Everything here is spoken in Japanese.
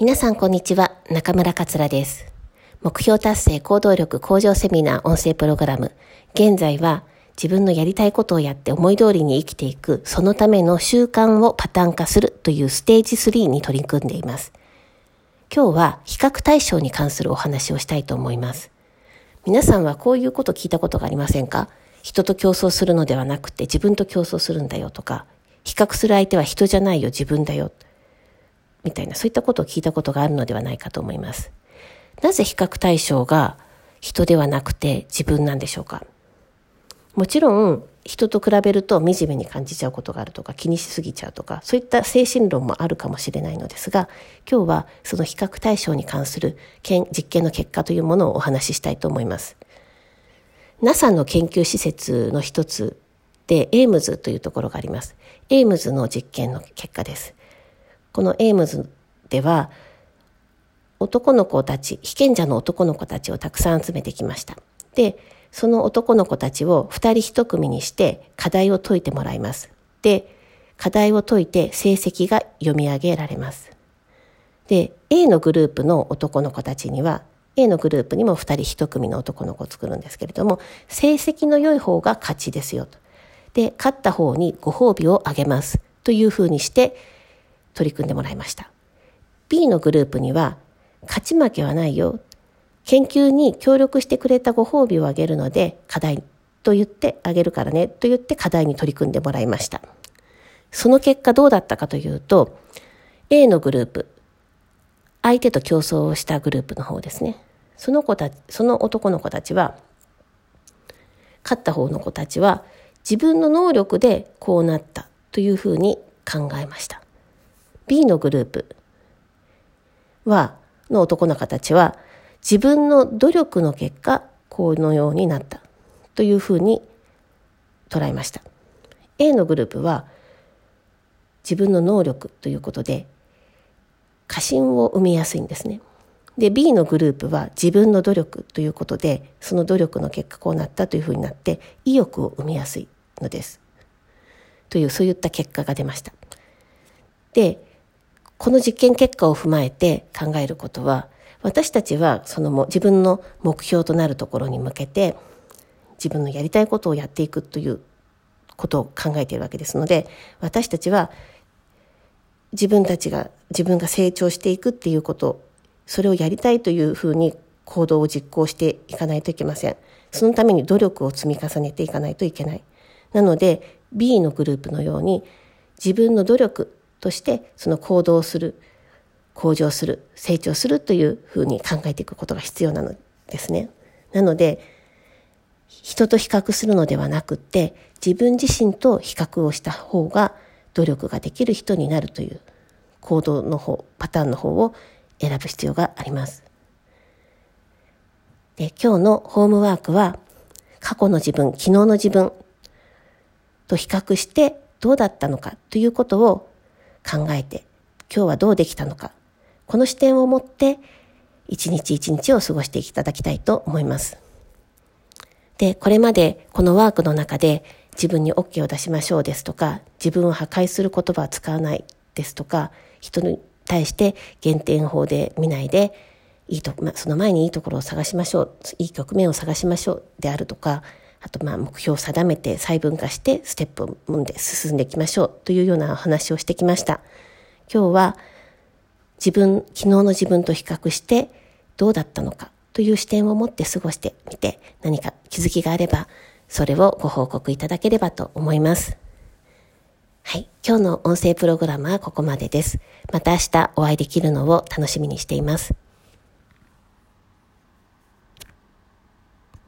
皆さんこんにちは、中村桂です。目標達成行動力向上セミナー音声プログラム。現在は自分のやりたいことをやって思い通りに生きていく、そのための習慣をパターン化するというステージ3に取り組んでいます。今日は比較対象に関するお話をしたいと思います。皆さんはこういうこと聞いたことがありませんか？人と競争するのではなくて自分と競争するんだよとか、比較する相手は人じゃないよ、自分だよ。みたいな、そういったことを聞いたことがあるのではないかと思います。なぜ比較対象が人ではなくて自分なんでしょうか？もちろん人と比べると惨めに感じちゃうことがあるとか気にしすぎちゃうとかそういった精神論もあるかもしれないのですが今日はその比較対象に関する実験の結果というものをお話ししたいと思います。NASA の研究施設の一つでエイムズというところがあります。エイムズの実験の結果です。このエイムズでは男の子たち、被験者の男の子たちをたくさん集めてきました。で、その男の子たちを二人一組にして課題を解いてもらいます。で、課題を解いて成績が読み上げられます。で、A のグループの男の子たちには、A のグループにも二人一組の男の子を作るんですけれども、成績の良い方が勝ちですよと。で、勝った方にご褒美をあげます。というふうにして取り組んでもらいました。B のグループには、勝ち負けはないよ。研究に協力してくれたご褒美をあげるので、課題と言ってあげるからね、と言って課題に取り組んでもらいました。その結果どうだったかというと、A のグループ、相手と競争をしたグループの方ですね。その子たち、その男の子たちは、勝った方の子たちは、自分の能力でこうなったというふうに考えました。B のグループは、の男の子たちは、自分の努力の結果、このようになったというふうに捉えました。A のグループは自分の能力ということで過信を生みやすいんですね。で B のグループは自分の努力ということでその努力の結果こうなったというふうになって意欲を生みやすいのです。というそういった結果が出ました。でこの実験結果を踏まえて考えることは私たちはそのも自分の目標となるところに向けて自分のやりたいことをやっていくということを考えているわけですので私たちは自分たちが自分が成長していくっていうことそれをやりたいというふうに行動を実行していかないといけません。そのために努力を積み重ねていかないといけない。なので B のグループのように自分の努力としてその行動する向上する、成長するというふうに考えていくことが必要なのですね。なので、人と比較するのではなくって、自分自身と比較をした方が努力ができる人になるという行動の方、パターンの方を選ぶ必要があります。で今日のホームワークは、過去の自分、昨日の自分と比較してどうだったのかということを考えて、今日はどうできたのかこの視点を持って一日一日を過ごしていただきたいと思います。で、これまでこのワークの中で自分に OK を出しましょうですとか、自分を破壊する言葉は使わないですとか、人に対して減点法で見ないで、いいと、まあ、その前にいいところを探しましょう、いい局面を探しましょうであるとか、あとまあ目標を定めて細分化してステップを踏んで進んでいきましょうというようなお話をしてきました。今日は自分、昨日の自分と比較してどうだったのかという視点を持って過ごしてみて何か気づきがあればそれをご報告いただければと思います。はい。今日の音声プログラムはここまでです。また明日お会いできるのを楽しみにしています。